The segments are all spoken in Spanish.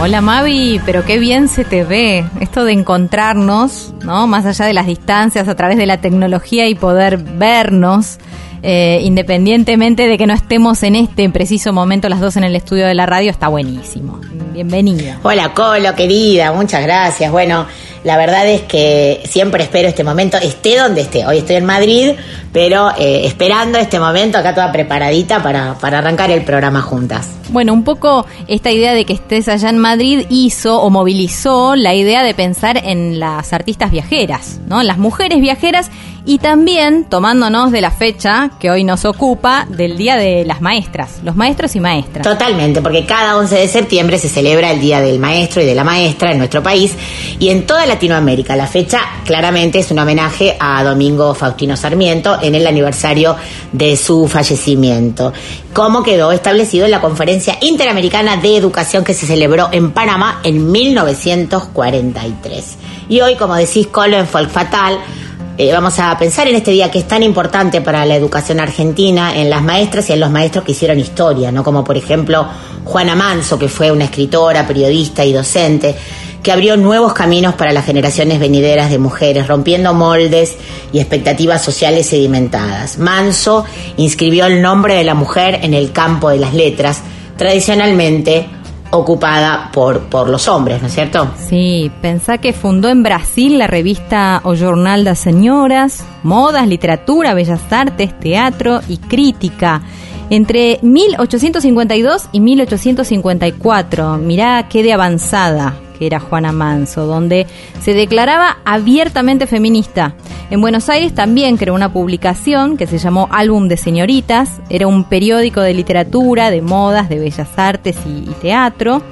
Hola Mavi, pero qué bien se te ve. Esto de encontrarnos, ¿no? Más allá de las distancias, a través de la tecnología y poder vernos, eh, independientemente de que no estemos en este preciso momento las dos en el estudio de la radio, está buenísimo. Bienvenido. Hola Colo, querida, muchas gracias. Bueno, la verdad es que siempre espero este momento, esté donde esté. Hoy estoy en Madrid, pero eh, esperando este momento, acá toda preparadita para, para arrancar el programa juntas. Bueno, un poco esta idea de que estés allá en Madrid hizo o movilizó la idea de pensar en las artistas viajeras, ¿no? Las mujeres viajeras y también tomándonos de la fecha que hoy nos ocupa del Día de las Maestras, los maestros y maestras. Totalmente, porque cada 11 de septiembre se celebra el Día del Maestro y de la Maestra en nuestro país y en toda Latinoamérica. La fecha claramente es un homenaje a Domingo Faustino Sarmiento en el aniversario de su fallecimiento, como quedó establecido en la Conferencia Interamericana de Educación que se celebró en Panamá en 1943. Y hoy, como decís, Colo en Folk Fatal, eh, vamos a pensar en este día que es tan importante para la educación argentina, en las maestras y en los maestros que hicieron historia, ¿no? Como por ejemplo Juana Manso, que fue una escritora, periodista y docente, que abrió nuevos caminos para las generaciones venideras de mujeres, rompiendo moldes y expectativas sociales sedimentadas. Manso inscribió el nombre de la mujer en el campo de las letras, tradicionalmente ocupada por, por los hombres, ¿no es cierto? Sí, pensá que fundó en Brasil la revista O Jornal das Señoras, modas, literatura, bellas artes, teatro y crítica. Entre 1852 y 1854, mirá qué de avanzada que era Juana Manso, donde se declaraba abiertamente feminista. En Buenos Aires también creó una publicación que se llamó Álbum de Señoritas, era un periódico de literatura, de modas, de bellas artes y, y teatro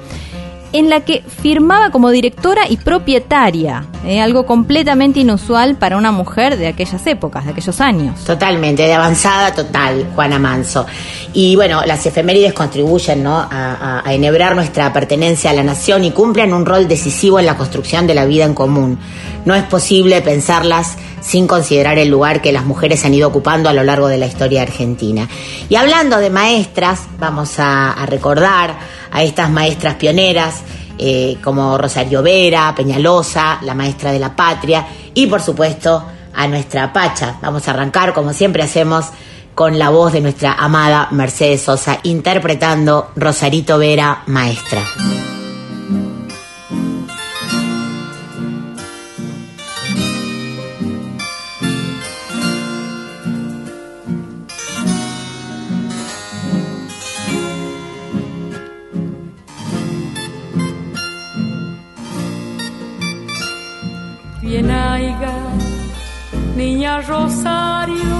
en la que firmaba como directora y propietaria, eh, algo completamente inusual para una mujer de aquellas épocas, de aquellos años. Totalmente, de avanzada total, Juana Manso. Y bueno, las efemérides contribuyen a, enhebrar nuestra pertenencia a la nación y cumplen un rol decisivo en la construcción de la vida en común. No es posible pensarlas sin considerar el lugar que las mujeres han ido ocupando a lo largo de la historia argentina. Y hablando de maestras, vamos a recordar a estas maestras pioneras eh, como Rosario Vera, Peñalosa, la maestra de la patria y por supuesto a nuestra Pacha. Vamos a arrancar como siempre hacemos con la voz de nuestra amada Mercedes Sosa interpretando Rosarito Vera, maestra. Niña Rosario,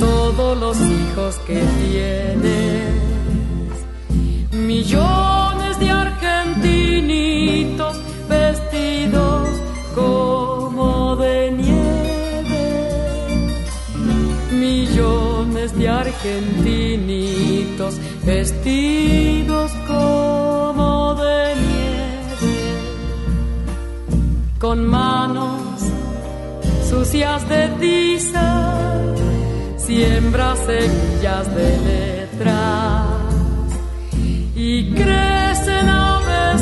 todos los hijos que tienes, millones de argentinitos vestidos como de nieve, millones de argentinitos vestidos como de nieve. Con manos sucias de tiza, siembra semillas de letras y crecen abecedarios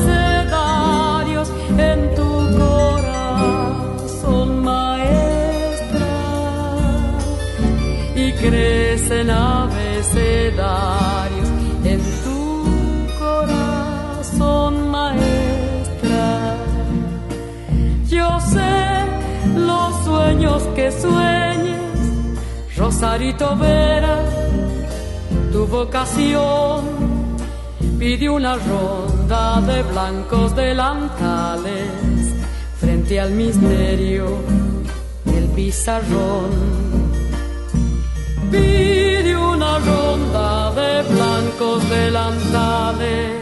en tu corazón, maestra, y crecen abecedarios Rosarito Vera, tu vocación pide una ronda de blancos delantales frente al misterio del pizarrón. Pide una ronda de blancos delantales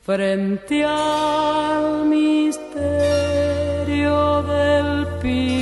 frente al misterio del pizarrón.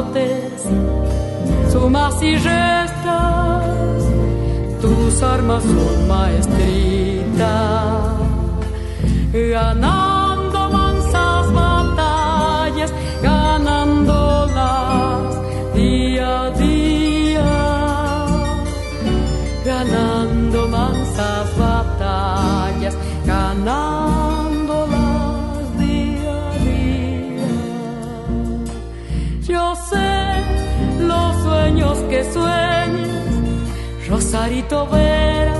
sumas y restas, tus armas son maestritas, ganando Rosarito Vera.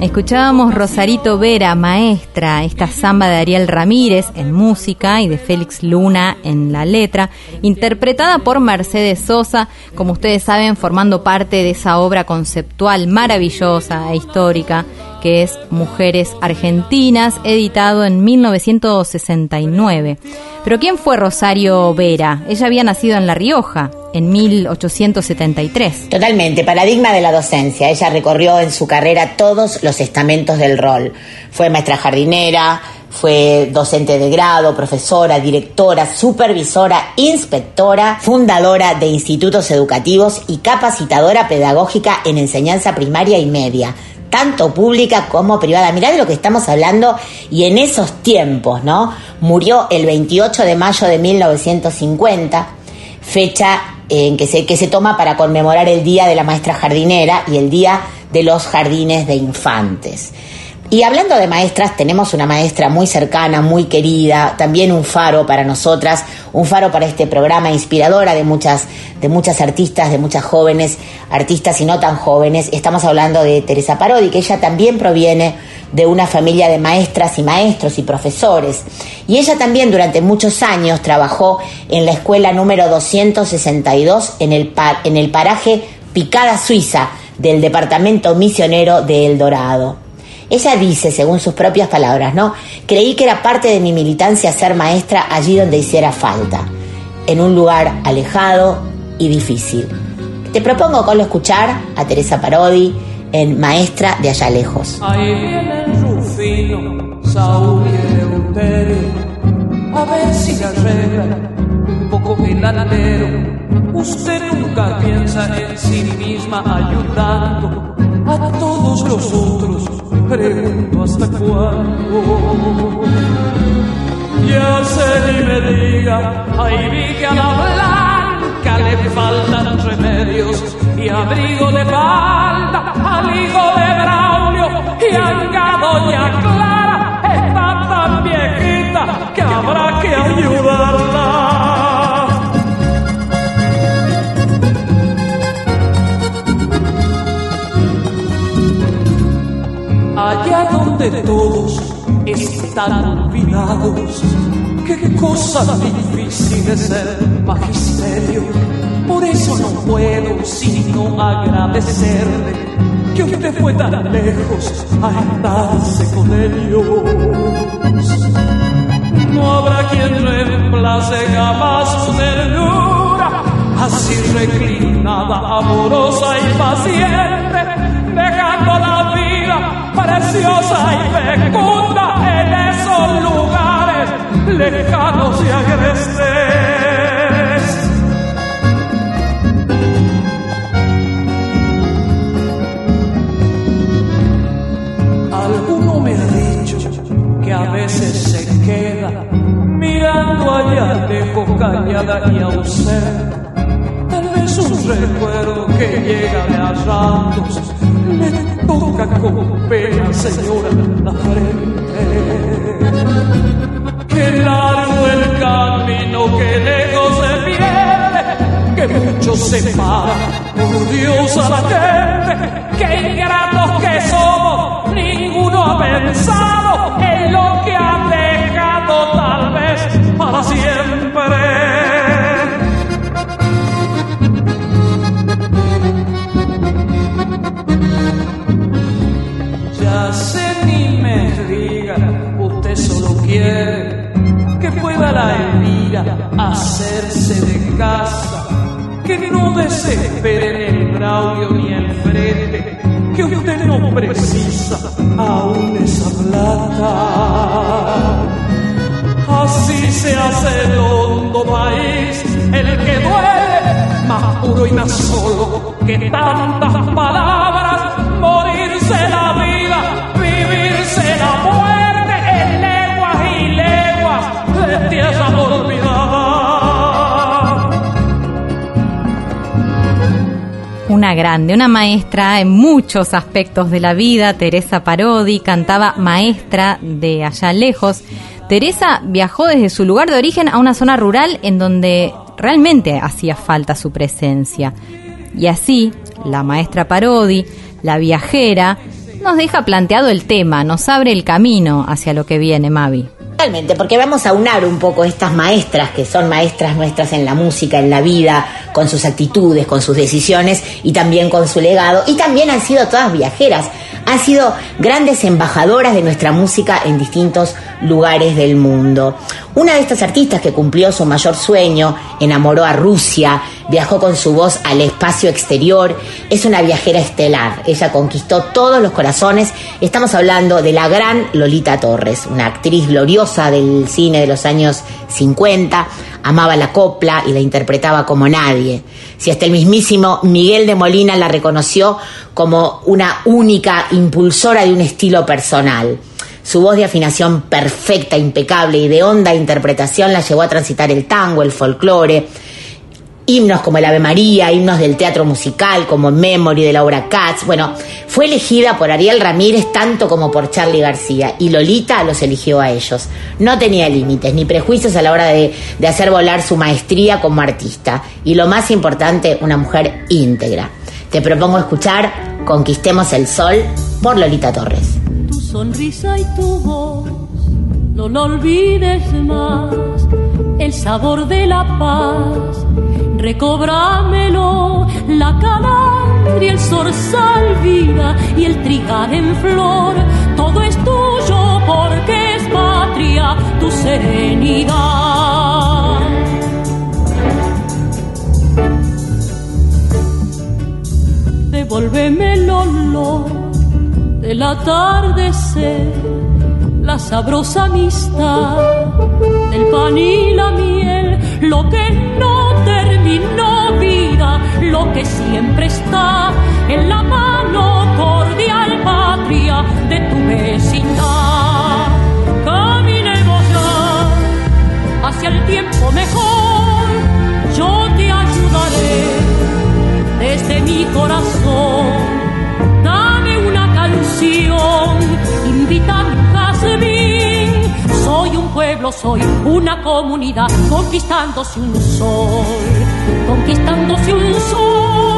Escuchábamos Rosarito Vera, maestra, esta samba de Ariel Ramírez en música y de Félix Luna en la letra, interpretada por Mercedes Sosa, como ustedes saben, formando parte de esa obra conceptual maravillosa e histórica que es Mujeres Argentinas, editado en 1969. Pero ¿quién fue Rosario Vera? Ella había nacido en La Rioja en 1873. Totalmente, paradigma de la docencia. Ella recorrió en su carrera todos los estamentos del rol. Fue maestra jardinera, fue docente de grado, profesora, directora, supervisora, inspectora, fundadora de institutos educativos y capacitadora pedagógica en enseñanza primaria y media tanto pública como privada. Mirá de lo que estamos hablando y en esos tiempos, ¿no? Murió el 28 de mayo de 1950, fecha en que se, que se toma para conmemorar el Día de la Maestra Jardinera y el Día de los Jardines de Infantes. Y hablando de maestras, tenemos una maestra muy cercana, muy querida, también un faro para nosotras, un faro para este programa, inspiradora de muchas, de muchas artistas, de muchas jóvenes, artistas y no tan jóvenes. Estamos hablando de Teresa Parodi, que ella también proviene de una familia de maestras y maestros y profesores. Y ella también durante muchos años trabajó en la escuela número 262 en el, par- en el paraje Picada Suiza del departamento misionero de El Dorado. Ella dice, según sus propias palabras, ¿no? Creí que era parte de mi militancia ser maestra allí donde hiciera falta, en un lugar alejado y difícil. Te propongo con lo escuchar a Teresa Parodi en Maestra de Allá Lejos. Ahí viene Rufino, Saúl y Eleuterio, a ver si le arregla un poco el alero. Usted nunca piensa en sí misma ayudando a todos los otros, pregunto hasta cuándo. Ya sé ni me diga, ahí vi que a la blanca le faltan remedios y abrigo de falda al hijo de Braulio y anga doña Clara está tan viejita que habrá que ayudarla. Allá donde todos están olvidados, qué cosa difícil es el magisterio. Por eso no puedo sino agradecerle que usted fue tan lejos a estarse con ellos. No habrá quien reemplace jamás su ternura, así reclinada, amorosa y paciente, dejando la vida preciosa y fecunda en esos lugares lejanos y agrestes. Alguno me ha dicho que a veces se queda mirando allá lejos, callada y ausente. Tal vez un recuerdo que llega de a ratos toca con pena, señora, la frente. Qué largo el camino que lejos se pierde, que mucho separa, por Dios a la gente, que ingratos que somos, ninguno ha pensado en lo que ha dejado tal vez para siempre. Que pueda la Elvira hacerse de casa, que no desespere ni el Braulio ni el frente, que usted no precisa aún esa plata. Así se hace el hondo país, el que duele, más puro y más solo que tantas palabras, morirse la vida, vivirse la muerte Una grande, una maestra en muchos aspectos de la vida, Teresa Parodi, cantaba maestra de allá lejos. Teresa viajó desde su lugar de origen a una zona rural en donde realmente hacía falta su presencia. Y así, la maestra Parodi, la viajera, nos deja planteado el tema, nos abre el camino hacia lo que viene, Mavi. Totalmente, porque vamos a unar un poco estas maestras que son maestras nuestras en la música, en la vida, con sus actitudes, con sus decisiones y también con su legado. Y también han sido todas viajeras, han sido grandes embajadoras de nuestra música en distintos lugares del mundo. Una de estas artistas que cumplió su mayor sueño, enamoró a Rusia, viajó con su voz al espacio exterior, es una viajera estelar. Ella conquistó todos los corazones. Estamos hablando de la gran Lolita Torres, una actriz gloriosa del cine de los años 50, amaba la copla y la interpretaba como nadie. Si hasta el mismísimo Miguel de Molina la reconoció como una única impulsora de un estilo personal. Su voz de afinación perfecta, impecable y de honda interpretación la llevó a transitar el tango, el folclore, himnos como el Ave María, himnos del teatro musical como Memory de Laura Katz. Bueno, fue elegida por Ariel Ramírez tanto como por Charlie García y Lolita los eligió a ellos. No tenía límites ni prejuicios a la hora de, de hacer volar su maestría como artista y lo más importante, una mujer íntegra. Te propongo escuchar Conquistemos el Sol por Lolita Torres. tu sonrisa y tu voz, no lo olvides más, el sabor de la paz, recobrámelo, la calandria, el zorzal vida y el trigal en flor, todo es tuyo porque es patria tu serenidad. Devuélveme el olor del atardecer, la sabrosa amistad del pan y la miel, lo que no terminó vida, lo que siempre está en la mano cordial patria de tu vecindad. Caminemos ya hacia el tiempo mejor, yo te ayudaré desde mi corazón. Dame una canción, invítame. Soy un pueblo, soy una comunidad, conquistándose un sol, conquistándose un sol.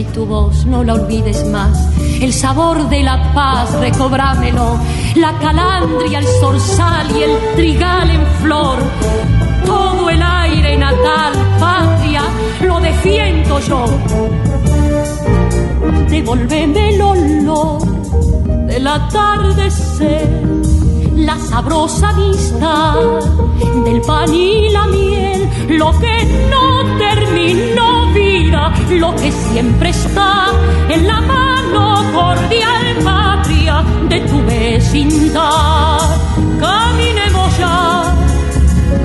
Y tu voz, no la olvides más. El sabor de la paz, recobrámelo. La calandria, el zorzal y el trigal en flor. Todo el aire natal, patria, lo defiendo yo. Devolveme el olor del atardecer, la sabrosa amistad del pan y la miel, lo que no terminó vida, lo que que siempre está en la mano cordial patria de tu vecindad. Caminemos ya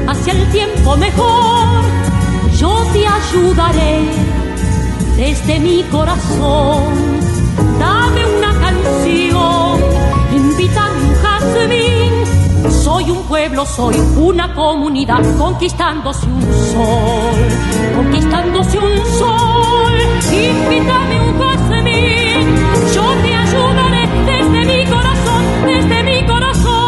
hacia el tiempo mejor, yo te ayudaré desde mi corazón. Pueblo, soy una comunidad, conquistándose un sol, conquistándose un sol. Invítame un jazmín, yo te ayudaré desde mi corazón, desde mi corazón.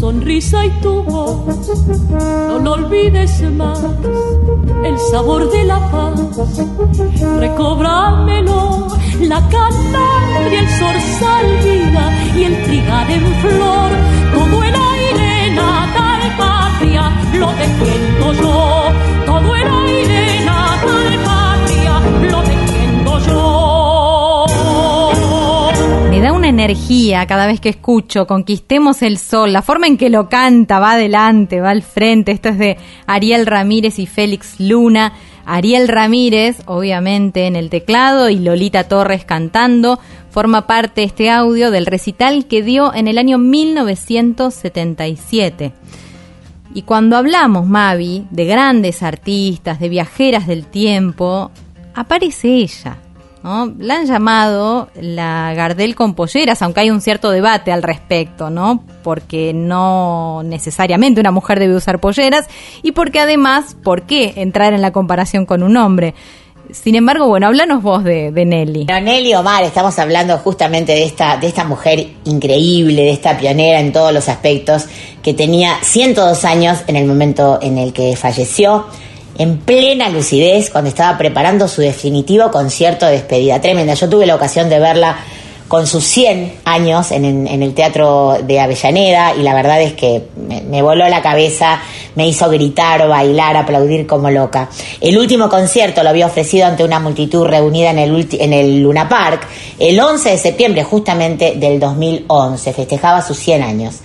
sonrisa y tu no lo olvides más, el sabor de la paz, recobrámelo, la y el zorzal vida y el trigal en flor, todo el aire natal patria, lo defiendo yo, todo el aire natal patria, lo defiendo yo me da una energía cada vez que escucho Conquistemos el Sol, la forma en que lo canta, va adelante, va al frente. Esto es de Ariel Ramírez y Félix Luna. Ariel Ramírez, obviamente, en el teclado y Lolita Torres cantando. Forma parte este audio del recital que dio en el año 1977. Y cuando hablamos, Mavi, de grandes artistas, de viajeras del tiempo, aparece ella, la han llamado la Gardel con polleras, aunque hay un cierto debate al respecto, ¿no? Porque no necesariamente una mujer debe usar polleras y porque además, ¿por qué entrar en la comparación con un hombre? Sin embargo, bueno, háblanos vos de, Nelly. Nelly Omar, estamos hablando justamente de esta, de esta mujer increíble, de esta pionera en todos los aspectos, que tenía 102 años en el momento en el que falleció en plena lucidez cuando estaba preparando su definitivo concierto de despedida. Tremenda. Yo tuve la ocasión de verla con sus 100 años en, el Teatro de Avellaneda y la verdad es que me, voló la cabeza, me hizo gritar, bailar, aplaudir como loca. El último concierto lo había ofrecido ante una multitud reunida en el, en el Luna Park el 11 de septiembre justamente del 2011, festejaba sus 100 años.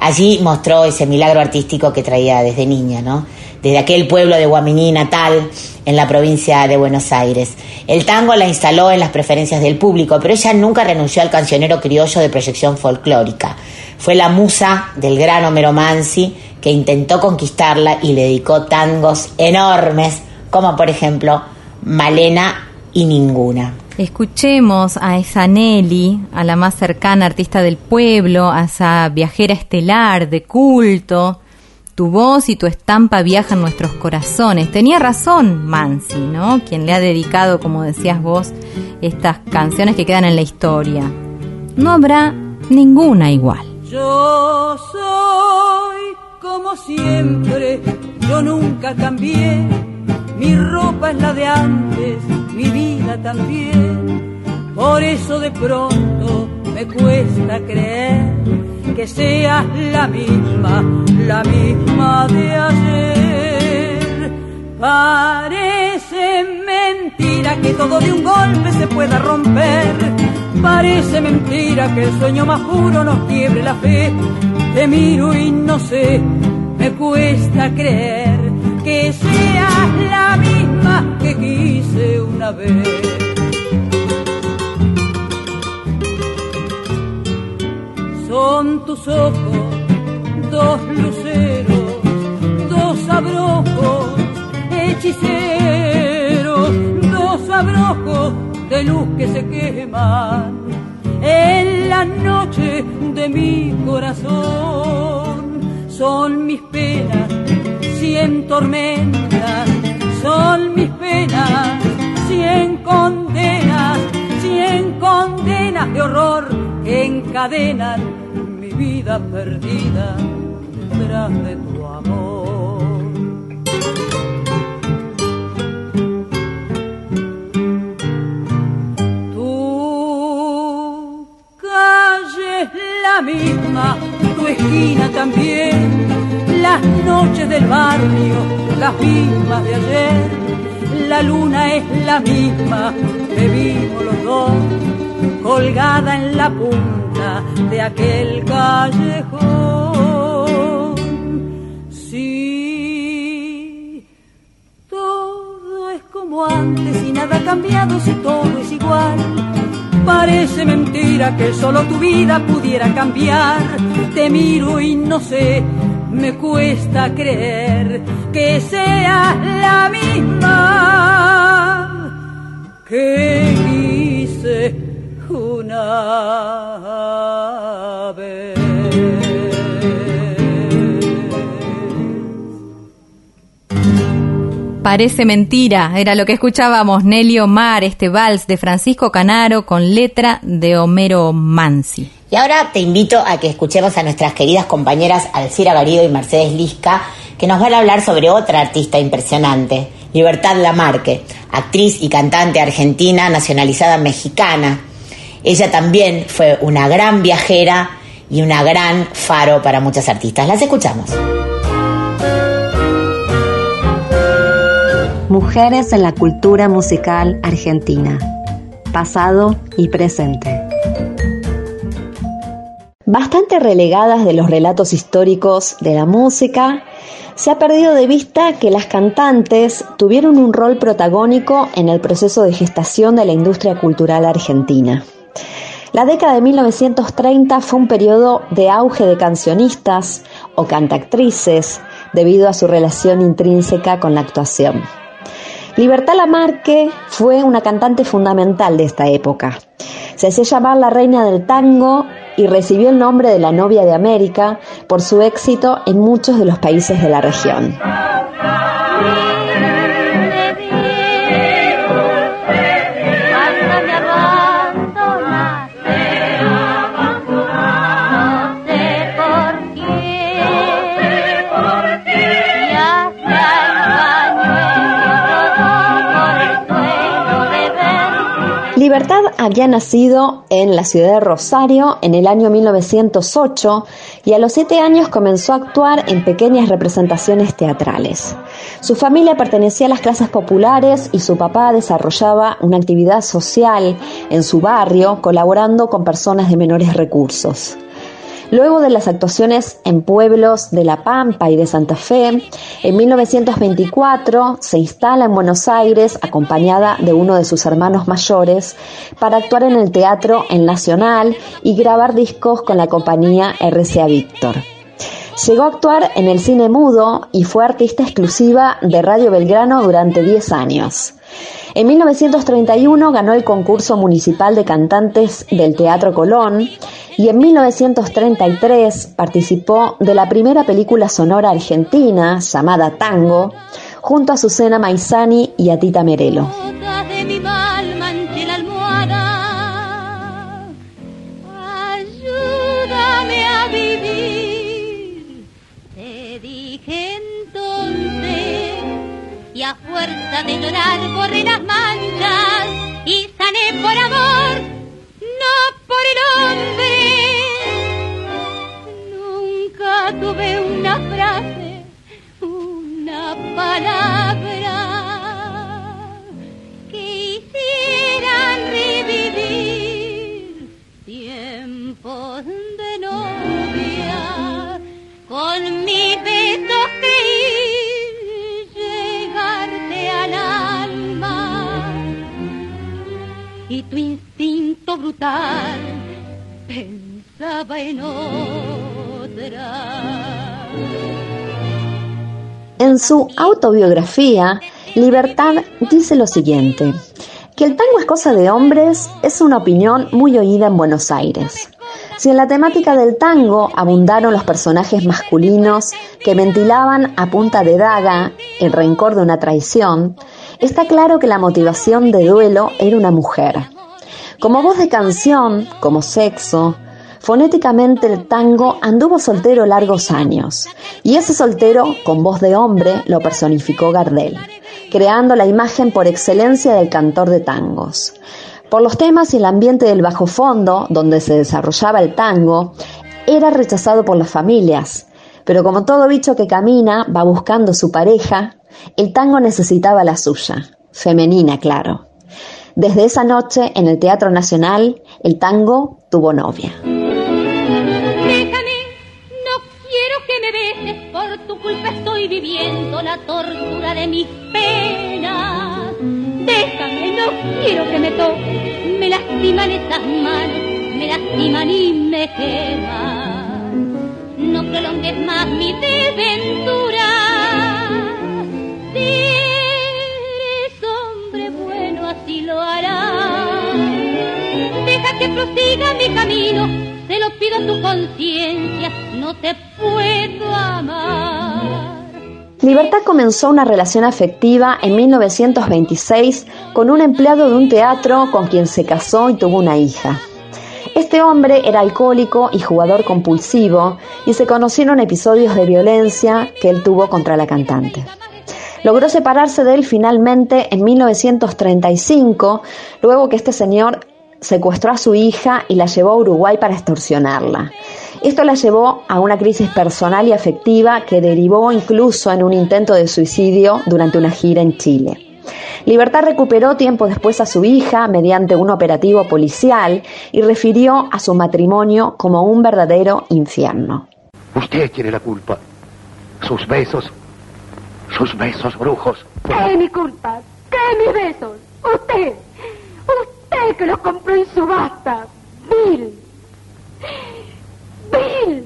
Allí mostró ese milagro artístico que traía desde niña, ¿no? Desde aquel pueblo de Guaminí natal en la provincia de Buenos Aires. El tango la instaló en las preferencias del público, pero ella nunca renunció al cancionero criollo de proyección folclórica. Fue la musa del gran Homero Mansi que intentó conquistarla y le dedicó tangos enormes, como por ejemplo Malena y Ninguna. Escuchemos a esa Nelly, a la más cercana artista del pueblo, a esa viajera estelar de culto, tu voz y tu estampa viajan nuestros corazones. Tenía razón Mansi, ¿no? Quien le ha dedicado, como decías vos, estas canciones que quedan en la historia. No habrá ninguna igual. Yo soy como siempre, yo nunca cambié. Mi ropa es la de antes, mi vida también. Por eso de pronto me cuesta creer que seas la misma, la misma de ayer. Parece mentira que todo de un golpe se pueda romper. Parece mentira que el sueño más puro nos quiebre la fe. Te miro y no sé, me cuesta creer que seas la misma que quise una vez. Son tus ojos dos luceros, dos abrojos hechiceros, dos abrojos de luz que se queman en la noche de mi corazón. Son mis penas, cien tormentas, son mis penas, cien condenas, cien condenas de horror encadenan mi vida perdida tras de tu amor. Tu calle es la misma, tu esquina también, las noches del barrio, las mismas de ayer. La luna es la misma, vivimos los dos colgada en la punta de aquel callejón. Sí, todo es como antes y nada ha cambiado si todo es igual. Parece mentira que solo tu vida pudiera cambiar. Te miro y no sé me cuesta creer que sea la misma que quise Parece mentira, era lo que escuchábamos Nelly Omar, este vals de Francisco Canaro con letra de Homero Mansi. Y ahora te invito a que escuchemos a nuestras queridas compañeras Alcira Garido y Mercedes Lisca, que nos van a hablar sobre otra artista impresionante, Libertad Lamarque, actriz y cantante argentina nacionalizada mexicana. Ella también fue una gran viajera y una gran faro para muchas artistas. Las escuchamos. Mujeres en la cultura musical argentina, pasado y presente bastante relegadas de los relatos históricos de la música, se ha perdido de vista que las cantantes tuvieron un rol protagónico en el proceso de gestación de la industria cultural argentina. La década de 1930 fue un periodo de auge de cancionistas o cantactrices debido a su relación intrínseca con la actuación. Libertad Lamarque fue una cantante fundamental de esta época. Se hacía llamar la reina del tango y recibió el nombre de la novia de América por su éxito en muchos de los países de la región. Libertad había nacido en la ciudad de Rosario en el año 1908 y a los siete años comenzó a actuar en pequeñas representaciones teatrales. Su familia pertenecía a las clases populares y su papá desarrollaba una actividad social en su barrio colaborando con personas de menores recursos. Luego de las actuaciones en pueblos de La Pampa y de Santa Fe, en 1924 se instala en Buenos Aires acompañada de uno de sus hermanos mayores para actuar en el teatro en Nacional y grabar discos con la compañía RCA Víctor. Llegó a actuar en el cine mudo y fue artista exclusiva de Radio Belgrano durante 10 años. En 1931 ganó el concurso municipal de cantantes del Teatro Colón y en 1933 participó de la primera película sonora argentina llamada Tango junto a Susana Maizani y a Tita Merelo. Y a fuerza de llorar borré las manchas y sané por amor, no por el hombre. Nunca tuve una frase, una palabra que hicieran revivir tiempos de novia con mi besos tu instinto brutal pensaba en otra. En su autobiografía, Libertad dice lo siguiente, que el tango es cosa de hombres es una opinión muy oída en Buenos Aires. Si en la temática del tango abundaron los personajes masculinos que ventilaban a punta de daga el rencor de una traición, está claro que la motivación de duelo era una mujer. Como voz de canción, como sexo, fonéticamente el tango anduvo soltero largos años, y ese soltero, con voz de hombre, lo personificó Gardel, creando la imagen por excelencia del cantor de tangos. Por los temas y el ambiente del bajo fondo, donde se desarrollaba el tango, era rechazado por las familias, pero como todo bicho que camina va buscando su pareja, el tango necesitaba la suya, femenina, claro. Desde esa noche, en el Teatro Nacional, el tango tuvo novia. Déjame, no quiero que me beses, por tu culpa estoy viviendo la tortura de mis penas. Déjame, no quiero que me toques, me lastiman estas manos, me lastiman y me queman. No prolongues más mi desventura. Deja que mi camino, lo pido tu conciencia, no te puedo amar. Libertad comenzó una relación afectiva en 1926 con un empleado de un teatro con quien se casó y tuvo una hija. Este hombre era alcohólico y jugador compulsivo y se conocieron episodios de violencia que él tuvo contra la cantante. Logró separarse de él finalmente en 1935, luego que este señor secuestró a su hija y la llevó a Uruguay para extorsionarla. Esto la llevó a una crisis personal y afectiva que derivó incluso en un intento de suicidio durante una gira en Chile. Libertad recuperó tiempo después a su hija mediante un operativo policial y refirió a su matrimonio como un verdadero infierno. Usted tiene la culpa. Sus besos. Sus besos brujos. ¿Qué es mi culpa? ¿Qué es mis besos? Usted. Usted que los compró en subasta. Bill. Bill.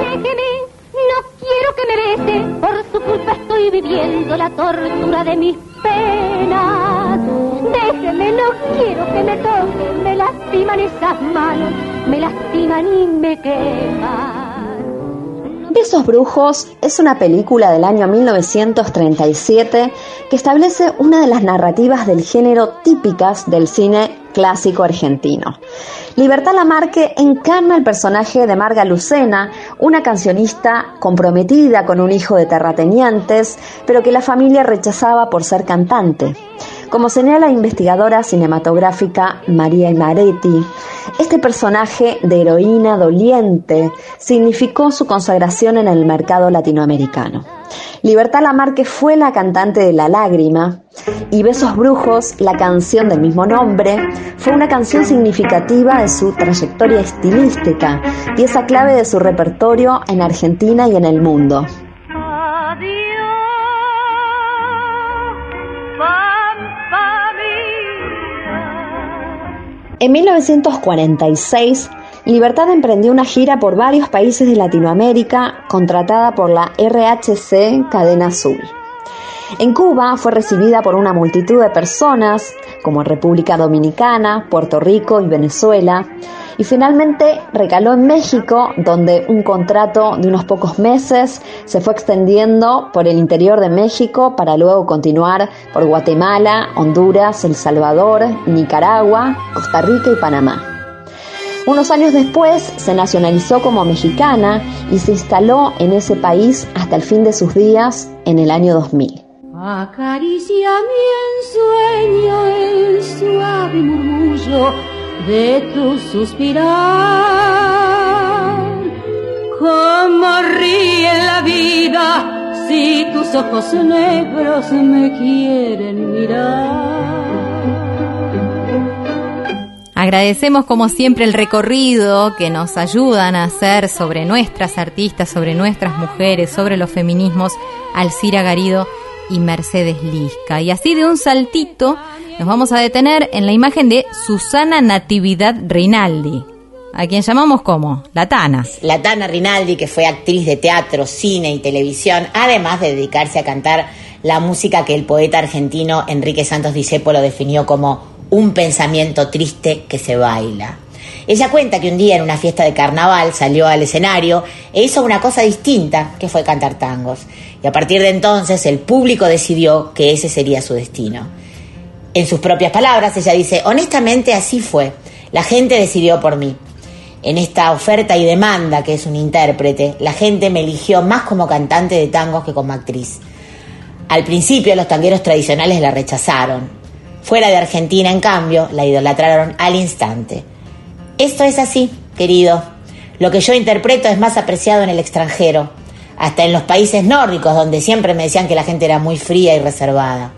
Déjeme, no quiero que me bese, por su culpa estoy viviendo la tortura de mis penas. Déjeme, no quiero que me toquen, me lastiman esas manos, me lastiman y me queman. Besos Brujos es una película del año 1937 que establece una de las narrativas del género típicas del cine clásico argentino. Libertad Lamarque encarna el personaje de Marga Lucena, una cancionista comprometida con un hijo de terratenientes, pero que la familia rechazaba por ser cantante. Como señala la investigadora cinematográfica María Imaretti, este personaje de heroína doliente significó su consagración en el mercado latinoamericano. Libertad Lamarque fue la cantante de La Lágrima y Besos Brujos, la canción del mismo nombre, fue una canción significativa de su trayectoria estilística, pieza clave de su repertorio en Argentina y en el mundo. En 1946, Libertad emprendió una gira por varios países de Latinoamérica contratada por la RHC Cadena Azul. En Cuba fue recibida por una multitud de personas, como República Dominicana, Puerto Rico y Venezuela, y finalmente recaló en México, donde un contrato de unos pocos meses se fue extendiendo por el interior de México para luego continuar por Guatemala, Honduras, El Salvador, Nicaragua, Costa Rica y Panamá. Unos años después se nacionalizó como mexicana y se instaló en ese país hasta el fin de sus días en el año 2000. Acaricia mi ensueño el suave murmullo de tu suspirar. Como ríe la vida si tus ojos negros me quieren mirar. Agradecemos como siempre el recorrido que nos ayudan a hacer sobre nuestras artistas, sobre nuestras mujeres, sobre los feminismos, Alcira Garido y Mercedes Lisca. Y así de un saltito nos vamos a detener en la imagen de Susana Natividad Rinaldi, a quien llamamos como La Tana. La Tana Rinaldi, que fue actriz de teatro, cine y televisión, además de dedicarse a cantar la música que el poeta argentino Enrique Santos Discépolo definió como un pensamiento triste que se baila. Ella cuenta que un día en una fiesta de carnaval salió al escenario e hizo una cosa distinta, que fue cantar tangos. Y a partir de entonces el público decidió que ese sería su destino. En sus propias palabras, ella dice, honestamente así fue, la gente decidió por mí. En esta oferta y demanda que es un intérprete, la gente me eligió más como cantante de tangos que como actriz. Al principio los tangueros tradicionales la rechazaron, Fuera de Argentina, en cambio, la idolatraron al instante. Esto es así, querido. Lo que yo interpreto es más apreciado en el extranjero. hasta en los países nórdicos, donde siempre me decían que la gente era muy fría y reservada.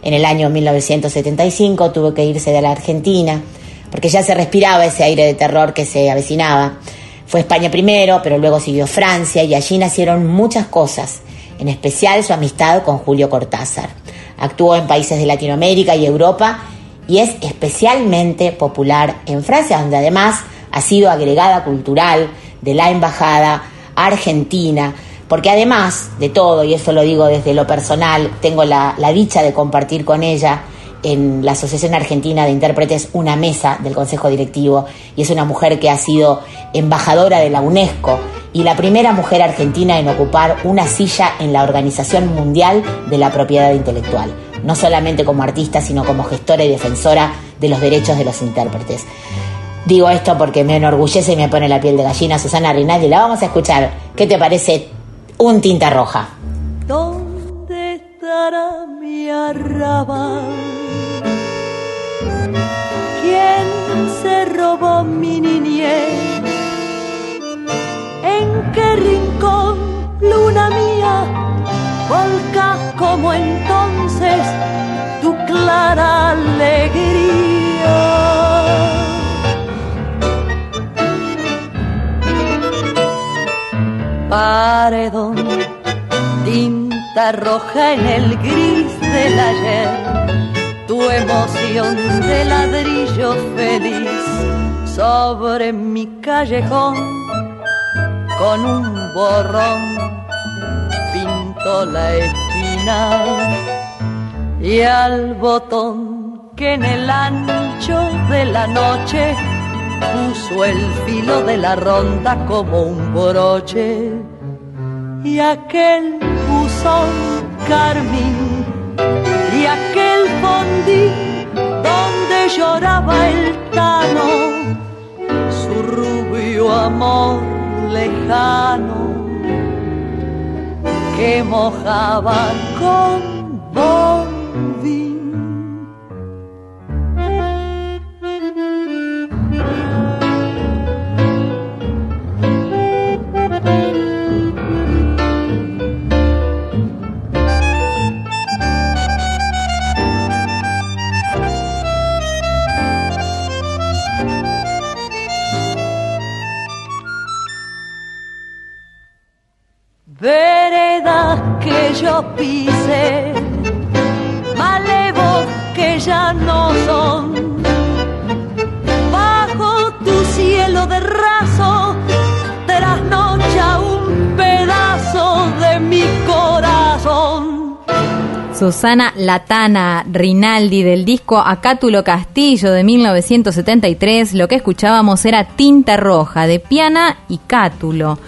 En el año 1975 tuvo que irse de la Argentina, porque ya se respiraba ese aire de terror que se avecinaba. Fue España primero, pero luego siguió Francia y allí nacieron muchas cosas, en especial su amistad con Julio Cortázar. Actuó en países de Latinoamérica y Europa y es especialmente popular en Francia, donde además ha sido agregada cultural de la Embajada Argentina, porque además de todo, y eso lo digo desde lo personal, tengo la, dicha de compartir con ella en la Asociación Argentina de Intérpretes una mesa del Consejo Directivo y es una mujer que ha sido embajadora de la UNESCO y la primera mujer argentina en ocupar una silla en la Organización Mundial de la Propiedad Intelectual, no solamente como artista, sino como gestora y defensora de los derechos de los intérpretes. Digo esto porque me enorgullece y me pone la piel de gallina Susana Rinaldi. La vamos a escuchar. ¿Qué te parece un tinta roja? ¿Dónde estará mi arrabal? ¿Quién se robó mi niñez? ¿En qué rincón, luna mía, volcas como entonces tu clara alegría? paredón, tinta roja en el gris del ayer, tu emoción de ladrillo feliz sobre mi callejón, con un borrón la esquina y al botón que en el ancho de la noche puso el filo de la ronda como un broche. Y aquel buzón carmín y aquel que mojaba con voz pise, malevos que ya no son. Bajo tu cielo de raso, trasnocha un pedazo de mi corazón. Susana Latana Rinaldi del disco Acátulo Castillo de 1973, lo que escuchábamos era Tinta Roja de Piana y Cátulo.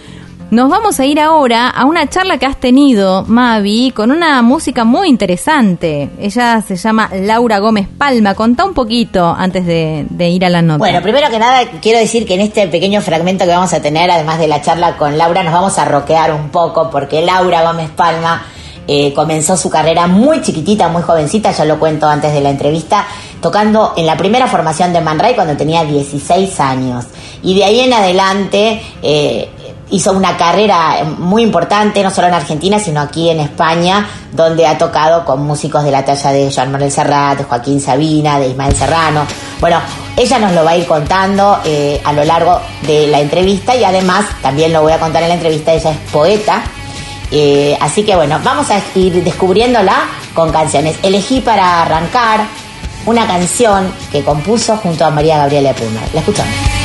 Nos vamos a ir ahora a una charla que has tenido, Mavi, con una música muy interesante. Ella se llama Laura Gómez Palma. Contá un poquito antes de, ir a la nota. Bueno, primero que nada quiero decir que en este pequeño fragmento que vamos a tener, además de la charla con Laura, nos vamos a roquear un poco porque Laura Gómez Palma eh, comenzó su carrera muy chiquitita, muy jovencita, ya lo cuento antes de la entrevista, tocando en la primera formación de Man Ray cuando tenía 16 años. Y de ahí en adelante eh, hizo una carrera muy importante, no solo en Argentina, sino aquí en España, donde ha tocado con músicos de la talla de Joan Manuel Serrat, de Joaquín Sabina, de Ismael Serrano. Bueno, ella nos lo va a ir contando eh, a lo largo de la entrevista y además también lo voy a contar en la entrevista, ella es poeta. Eh, así que bueno, vamos a ir descubriéndola con canciones. Elegí para arrancar una canción que compuso junto a María Gabriela Puma. La escuchamos.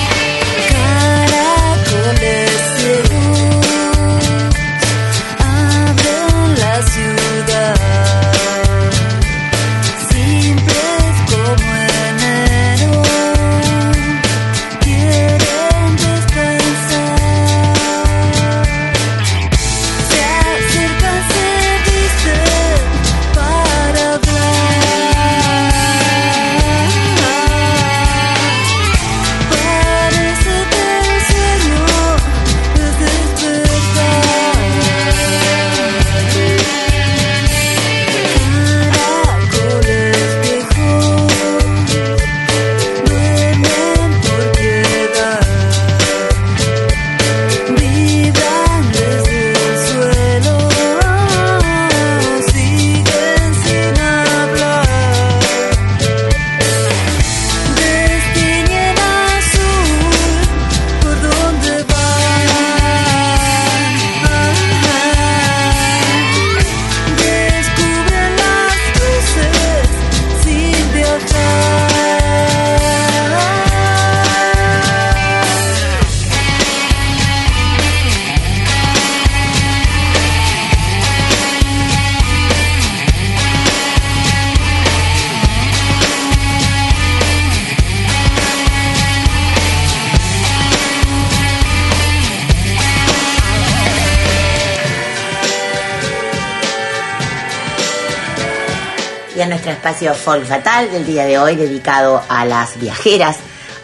Espacio Folk Fatal del día de hoy dedicado a las viajeras,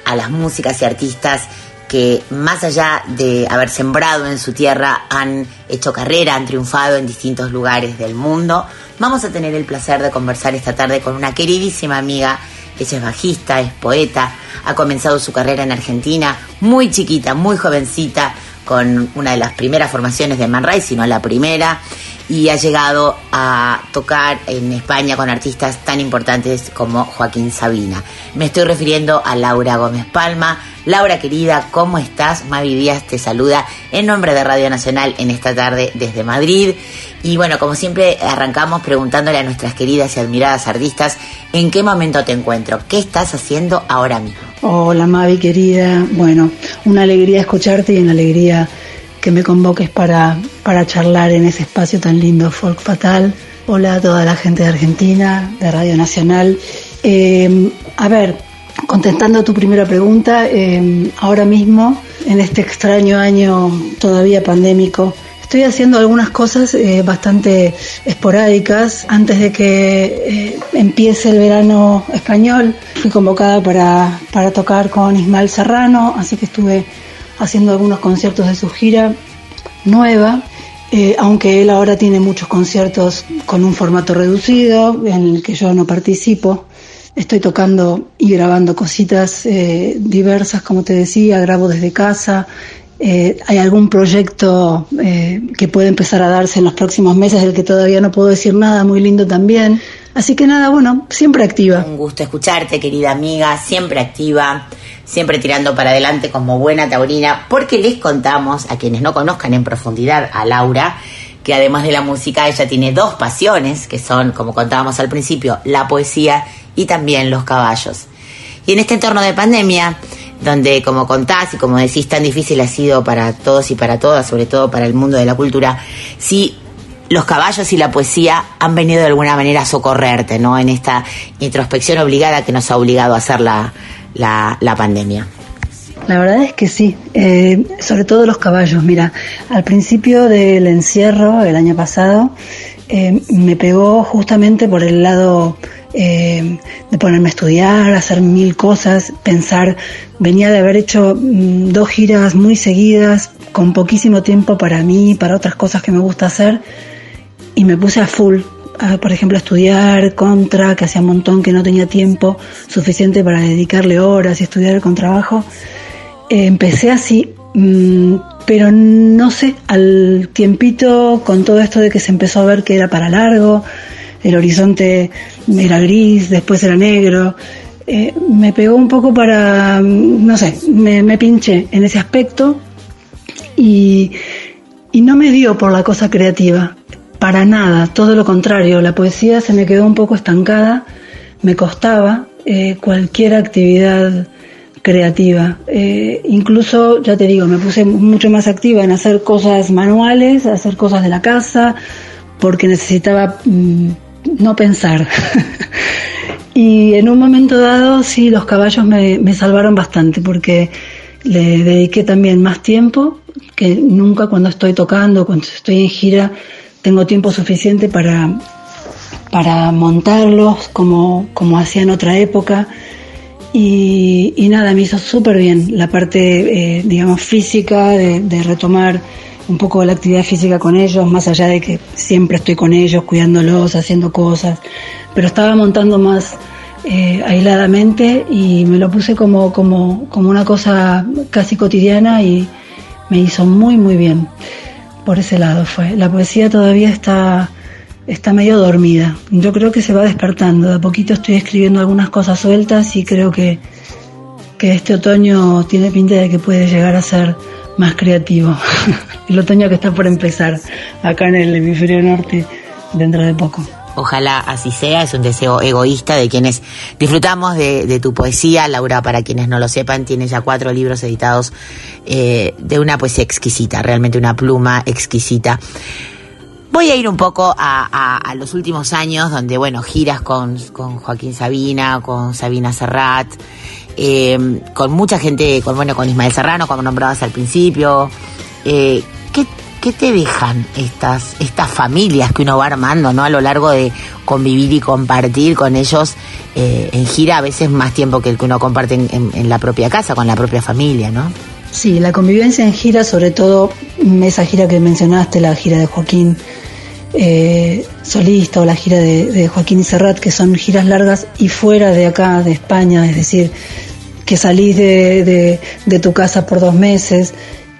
a las músicas y artistas que más allá de haber sembrado en su tierra han hecho carrera, han triunfado en distintos lugares del mundo. Vamos a tener el placer de conversar esta tarde con una queridísima amiga. Ella es bajista, es poeta, ha comenzado su carrera en Argentina muy chiquita, muy jovencita, con una de las primeras formaciones de Man Ray, si no la primera, y ha llegado a tocar en España con artistas tan importantes como Joaquín Sabina. Me estoy refiriendo a Laura Gómez Palma. Laura querida, ¿cómo estás? Mavi Díaz te saluda en nombre de Radio Nacional en esta tarde desde Madrid. Y bueno, como siempre arrancamos preguntándole a nuestras queridas y admiradas artistas en qué momento te encuentro, qué estás haciendo ahora mismo. Hola Mavi querida, bueno, una alegría escucharte y una alegría que me convoques para, para charlar en ese espacio tan lindo, Folk Fatal. Hola a toda la gente de Argentina, de Radio Nacional. Eh, a ver, contestando tu primera pregunta, eh, ahora mismo, en este extraño año todavía pandémico, estoy haciendo algunas cosas eh, bastante esporádicas. Antes de que empiece el verano español, fui convocada para, para tocar con Ismael Serrano, así que estuve haciendo algunos conciertos de su gira nueva, eh, aunque él ahora tiene muchos conciertos con un formato reducido, en el que yo no participo. Estoy tocando y grabando cositas eh, diversas, como te decía, grabo desde casa. Eh, hay algún proyecto que puede empezar a darse en los próximos meses, del que todavía no puedo decir nada, muy lindo también. Así que nada, bueno, siempre activa. Un gusto escucharte, querida amiga, siempre activa siempre tirando para adelante como buena taurina, porque les contamos a quienes no conozcan en profundidad a Laura, que además de la música ella tiene dos pasiones, que son, como contábamos al principio, la poesía y también los caballos. Y en este entorno de pandemia, donde como contás y como decís tan difícil ha sido para todos y para todas, sobre todo para el mundo de la cultura, sí los caballos y la poesía han venido de alguna manera a socorrerte, ¿no? En esta introspección obligada que nos ha obligado a hacer la, la, la pandemia. La verdad es que sí, eh, sobre todo los caballos. Mira, al principio del encierro, el año pasado, eh, me pegó justamente por el lado eh, de ponerme a estudiar, hacer mil cosas, pensar, venía de haber hecho mm, dos giras muy seguidas, con poquísimo tiempo para mí, para otras cosas que me gusta hacer, y me puse a full por ejemplo, estudiar contra, que hacía un montón que no tenía tiempo suficiente para dedicarle horas y estudiar con trabajo. Eh, empecé así, mm, pero no sé, al tiempito, con todo esto de que se empezó a ver que era para largo, el horizonte era gris, después era negro, eh, me pegó un poco para, no sé, me, me pinché en ese aspecto y, y no me dio por la cosa creativa. Para nada, todo lo contrario, la poesía se me quedó un poco estancada, me costaba eh, cualquier actividad creativa. Eh, incluso, ya te digo, me puse mucho más activa en hacer cosas manuales, hacer cosas de la casa, porque necesitaba mm, no pensar. y en un momento dado, sí, los caballos me, me salvaron bastante, porque le dediqué también más tiempo que nunca cuando estoy tocando, cuando estoy en gira tengo tiempo suficiente para, para montarlos como, como hacía en otra época. Y, y nada, me hizo súper bien la parte, eh, digamos, física, de, retomar un poco la actividad física con ellos, más allá de que siempre estoy con ellos, cuidándolos, haciendo cosas, pero estaba montando más eh, aisladamente y me lo puse como, como, como una cosa casi cotidiana y me hizo muy, muy bien por ese lado fue. La poesía todavía está, está medio dormida. Yo creo que se va despertando. De a poquito estoy escribiendo algunas cosas sueltas y creo que, que este otoño tiene pinta de que puede llegar a ser más creativo. el otoño que está por empezar acá en el hemisferio norte dentro de poco. Ojalá así sea, es un deseo egoísta de quienes disfrutamos de, tu poesía. Laura, para quienes no lo sepan, tiene ya cuatro libros editados eh, de una poesía exquisita, realmente una pluma exquisita. Voy a ir un poco a, los últimos años, donde, bueno, giras con, Joaquín Sabina, con Sabina Serrat, eh, con mucha gente, con, bueno, con Ismael Serrano, como nombrabas al principio. Eh, ¿qué te dejan estas, estas familias que uno va armando, ¿no? A lo largo de convivir y compartir con ellos eh, en gira, a veces más tiempo que el que uno comparte en, la propia casa, con la propia familia, ¿no? Sí, la convivencia en gira, sobre todo esa gira que mencionaste, la gira de Joaquín eh, solista o la gira de, de Joaquín Serrat, que son giras largas y fuera de acá, de España, es decir, que salís de, de, tu casa por dos meses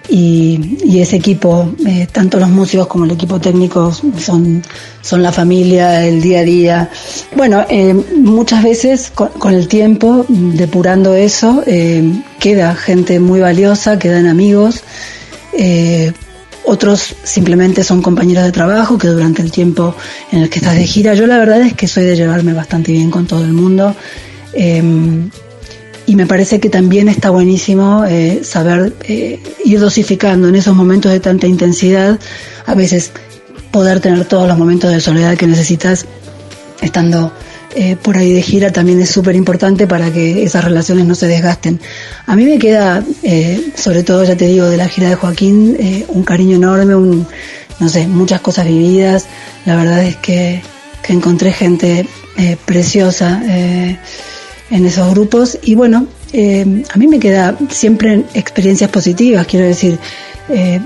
y, y ese equipo, eh, tanto los músicos como el equipo técnico son, son la familia, el día a día. Bueno, eh, muchas veces con, el tiempo, depurando eso, eh, queda gente muy valiosa, quedan amigos. otros simplemente son compañeros de trabajo que durante el tiempo en el que estás de gira, yo la verdad es que soy de llevarme bastante bien con todo el mundo y me parece que también está buenísimo eh, saber eh, ir dosificando en esos momentos de tanta intensidad, a veces poder tener todos los momentos de soledad que necesitas estando eh, por ahí de gira también es súper importante para que esas relaciones no se desgasten. A mí me queda, sobre todo ya te digo, de la gira de Joaquín, un cariño enorme, un, no sé, muchas cosas vividas. La verdad es que, que encontré gente preciosa en esos grupos. Y bueno, eh, a mí me queda siempre experiencias positivas, quiero decir, eh,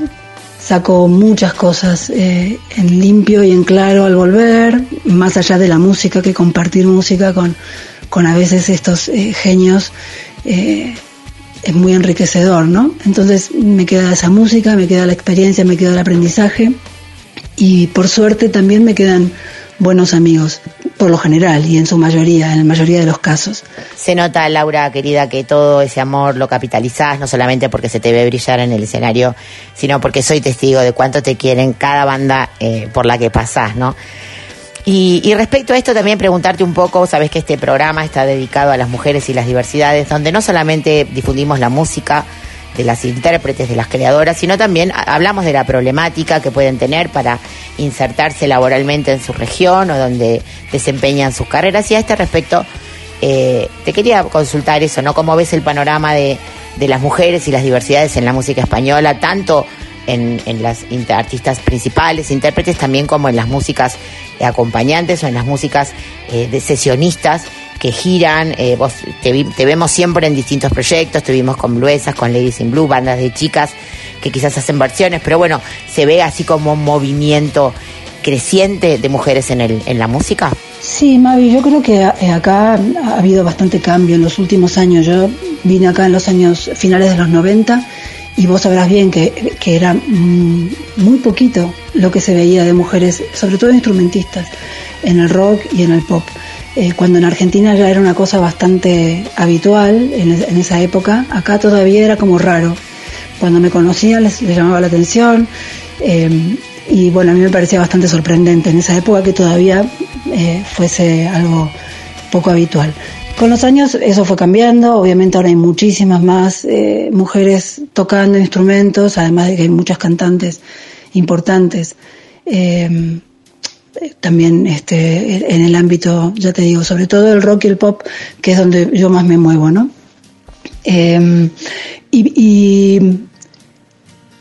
saco muchas cosas eh, en limpio y en claro al volver, más allá de la música, que compartir música con, con a veces estos genios es muy enriquecedor, ¿no? Entonces me queda esa música, me queda la experiencia, me queda el aprendizaje. Y por suerte también me quedan buenos amigos, por lo general y en su mayoría, en la mayoría de los casos. Se nota, Laura, querida, que todo ese amor lo capitalizás, no solamente porque se te ve brillar en el escenario, sino porque soy testigo de cuánto te quieren cada banda eh, por la que pasás, ¿no? Y, y, respecto a esto también preguntarte un poco, sabes que este programa está dedicado a las mujeres y las diversidades, donde no solamente difundimos la música, de las intérpretes, de las creadoras, sino también hablamos de la problemática que pueden tener para insertarse laboralmente en su región o donde desempeñan sus carreras. Y a este respecto, eh, te quería consultar eso, ¿no? ¿Cómo ves el panorama de, de las mujeres y las diversidades en la música española, tanto en, en las artistas principales, intérpretes, también como en las músicas acompañantes o en las músicas eh, de sesionistas? Que giran, eh, vos te, vemos siempre en distintos proyectos, te vimos con Bluesas, con Ladies in Blue, bandas de chicas que quizás hacen versiones, pero bueno, se ve así como un movimiento creciente de mujeres en, el, en la música. Sí, Mavi, yo creo que eh, acá ha habido bastante cambio en los últimos años. Yo vine acá en los años finales de los 90 y vos sabrás bien que, que era mm, muy poquito lo que se veía de mujeres, sobre todo instrumentistas, en el rock y en el pop. Eh, cuando en Argentina ya era una cosa bastante habitual en, esa época, acá todavía era como raro. Cuando me conocían les, llamaba la atención eh, y bueno, a mí me parecía bastante sorprendente en esa época que todavía eh, fuese algo poco habitual. Con los años eso fue cambiando, obviamente ahora hay muchísimas más mujeres tocando instrumentos, además de que hay muchas cantantes importantes también este, en el ámbito, ya te digo, sobre todo el rock y el pop, que es donde yo más me muevo, ¿no? Em, y,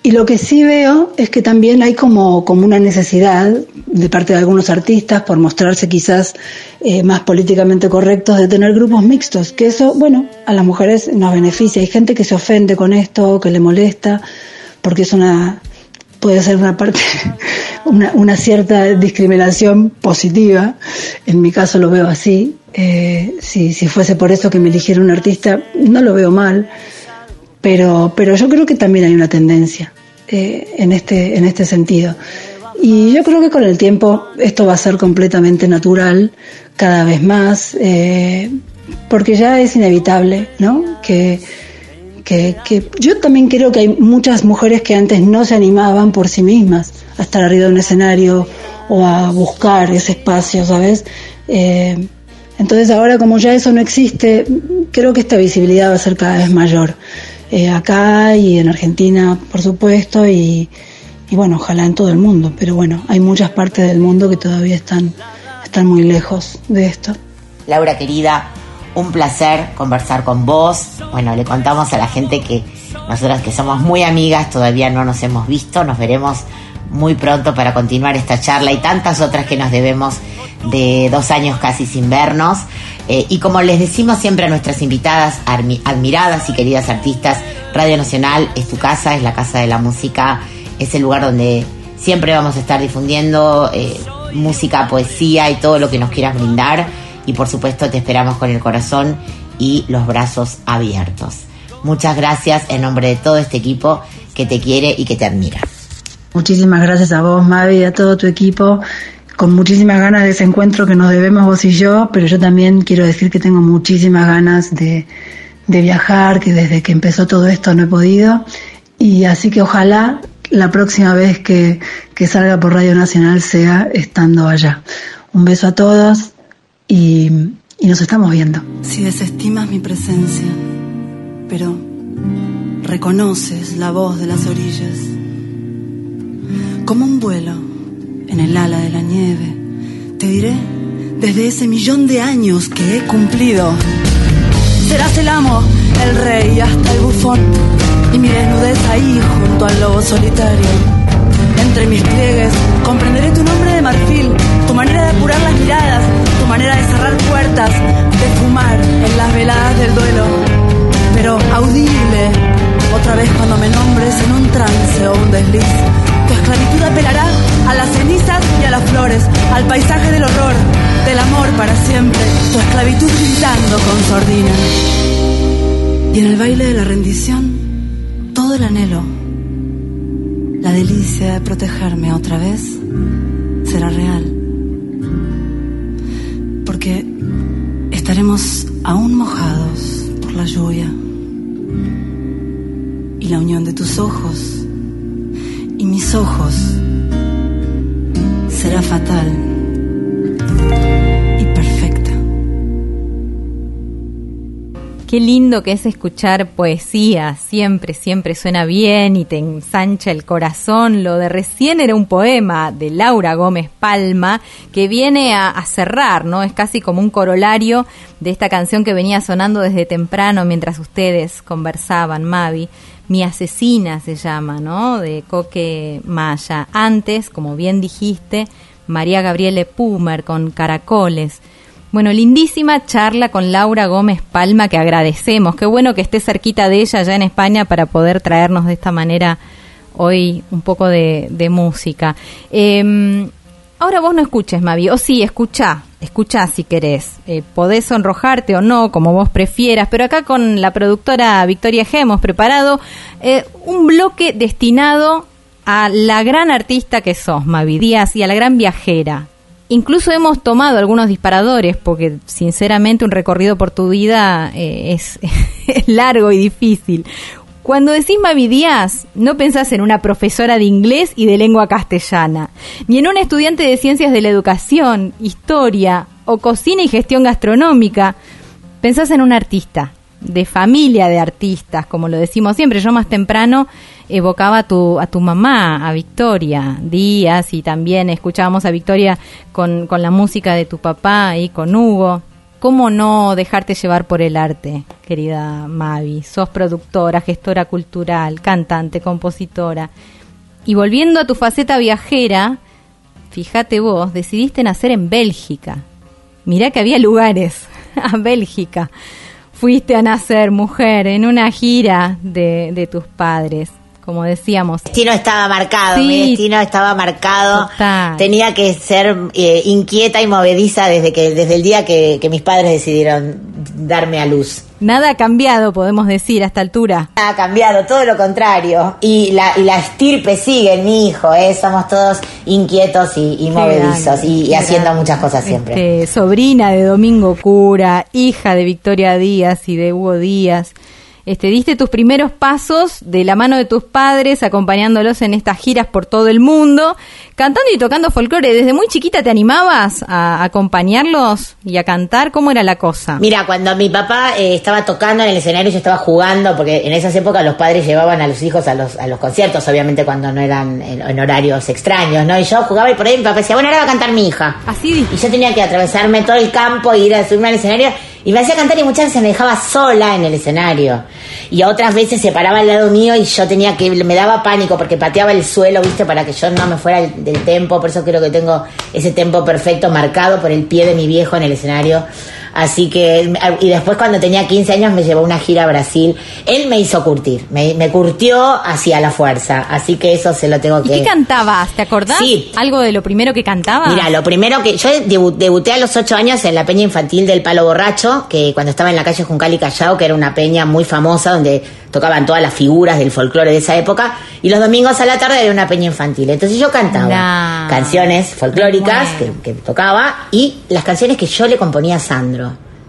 y, lo que sí veo es que también hay como, como una necesidad de parte de algunos artistas por mostrarse quizás eh, más políticamente correctos de tener grupos mixtos, que eso, bueno, a las mujeres nos beneficia. Hay gente que se ofende con esto, que le molesta, porque es una puede ser una parte, una, cierta discriminación positiva. En mi caso lo veo así. Eh, si, si fuese por eso que me eligiera un artista, no lo veo mal. Pero, pero yo creo que también hay una tendencia eh, en, este, en este sentido. Y yo creo que con el tiempo esto va a ser completamente natural, cada vez más, eh, porque ya es inevitable, ¿no? Que, que, yo también creo que hay muchas mujeres que antes no se animaban por sí mismas a estar arriba de un escenario o a buscar ese espacio, ¿sabes? Eh, entonces ahora como ya eso no existe, creo que esta visibilidad va a ser cada vez mayor. Eh, acá y en Argentina, por supuesto, y, y, bueno, ojalá en todo el mundo, pero bueno, hay muchas partes del mundo que todavía están, están muy lejos de esto. Laura querida, un placer conversar con vos. Bueno, le contamos a la gente que, nosotras que somos muy amigas, todavía no nos hemos visto, nos veremos muy pronto para continuar esta charla y tantas otras que nos debemos de dos años casi sin vernos. Eh, y como les decimos siempre a nuestras invitadas, admiradas y queridas artistas, Radio Nacional es tu casa, es la casa de la música, es el lugar donde siempre vamos a estar difundiendo eh, música, poesía y todo lo que nos quieras brindar. Y por supuesto te esperamos con el corazón y los brazos abiertos. Muchas gracias en nombre de todo este equipo que te quiere y que te admira. Muchísimas gracias a vos, Mavi, a todo tu equipo. Con muchísimas ganas de ese encuentro que nos debemos vos y yo, pero yo también quiero decir que tengo muchísimas ganas de, de viajar, que desde que empezó todo esto no he podido. Y así que ojalá la próxima vez que, que salga por Radio Nacional sea estando allá. Un beso a todos y, y nos estamos viendo. Si desestimas mi presencia, pero reconoces la voz de las orillas como un vuelo en el ala de la nieve. Te diré desde ese millón de años que he cumplido. Serás el amo, el rey, hasta el bufón, y mi desnudez ahí junto al lobo solitario. Entre mis pliegues comprenderé tu nombre de marfil, tu manera de apurar las miradas, tu manera de cerrar puertas, de fumar en las veladas del duelo. Pero audible, otra vez cuando me nombres en un trance o un desliz esclavitud apelará a las cenizas y a las flores, al paisaje del horror, del amor para siempre, tu esclavitud gritando con sordina. Y en el baile de la rendición, todo el anhelo, la delicia de protegerme otra vez, será real. Porque estaremos aún mojados por la lluvia y la unión de tus ojos y mis ojos será fatal Qué lindo que es escuchar poesía, siempre, siempre suena bien y te ensancha el corazón. Lo de recién era un poema de Laura Gómez Palma que viene a, a cerrar, ¿no? Es casi como un corolario de esta canción que venía sonando desde temprano mientras ustedes conversaban, Mavi. Mi asesina se llama, ¿no? De Coque Maya. Antes, como bien dijiste, María Gabriele Pumer con Caracoles. Bueno, lindísima charla con Laura Gómez Palma que agradecemos. Qué bueno que esté cerquita de ella ya en España para poder traernos de esta manera hoy un poco de, música. Em, ahora vos no escuches, Mavi, o sí, escucha, escucha si querés. Eh, podés sonrojarte o no, como vos prefieras, pero acá con la productora Victoria G hemos preparado eh, un bloque destinado a la gran artista que sos, Mavi Díaz, y a la gran viajera. Incluso hemos tomado algunos disparadores, porque sinceramente un recorrido por tu vida eh, es, largo y difícil. Cuando decís Mavi Díaz, no pensás en una profesora de inglés y de lengua castellana, ni en un estudiante de ciencias de la educación, historia o cocina y gestión gastronómica. Pensás en un artista, de familia de artistas, como lo decimos siempre. Yo más temprano evocaba a tu, a tu mamá, a Victoria Díaz, y también escuchábamos a Victoria con, con la música de tu papá y con Hugo. ¿Cómo no dejarte llevar por el arte, querida Mavi? Sos productora, gestora cultural, cantante, compositora. Y volviendo a tu faceta viajera, fíjate vos, decidiste nacer en Bélgica. Mirá que había lugares a Bélgica. Fuiste a nacer, mujer, en una gira de, de tus padres como decíamos. Mi destino estaba marcado, mi destino estaba marcado. Tenía que ser eh, inquieta y movediza desde que desde el día que, mis padres decidieron darme a luz. Nada ha cambiado, podemos decir, a esta altura. Nada ha cambiado, todo lo contrario. Y la, y la estirpe sigue en mi hijo, ¿eh? somos todos inquietos y, movedizos y, haciendo muchas cosas siempre. Este, sobrina de Domingo Cura, hija de Victoria Díaz y de Hugo Díaz. Este, diste tus primeros pasos de la mano de tus padres, acompañándolos en estas giras por todo el mundo, cantando y tocando folclore. ¿Desde muy chiquita te animabas a acompañarlos y a cantar? ¿Cómo era la cosa? Mira, cuando mi papá eh, estaba tocando en el escenario, yo estaba jugando, porque en esas épocas los padres llevaban a los hijos a los, a los conciertos, obviamente cuando no eran en, horarios extraños, ¿no? Y yo jugaba y por ahí mi papá decía, bueno, ahora va a cantar mi hija. Así. Y yo tenía que atravesarme todo el campo e ir a subirme al escenario Y me hacía cantar y muchas veces me dejaba sola en el escenario. Y otras veces se paraba al lado mío y yo tenía que, me daba pánico porque pateaba el suelo, viste, para que yo no me fuera del, tempo. Por eso creo que tengo ese tempo perfecto marcado por el pie de mi viejo en el escenario. Así que, y después cuando tenía 15 años me llevó una gira a Brasil. Él me hizo curtir, me, me curtió hacia la fuerza. Así que eso se lo tengo ¿Y que... qué cantabas? ¿Te acordás? Sí. ¿Algo de lo primero que cantaba? Mira, lo primero que yo debu- debuté a los ocho años en la peña infantil del Palo Borracho, que cuando estaba en la calle Juncal y Callao, que era una peña muy famosa donde tocaban todas las figuras del folclore de esa época, y los domingos a la tarde era una peña infantil. Entonces yo cantaba canciones folclóricas que, que tocaba y las canciones que yo le componía a Sandro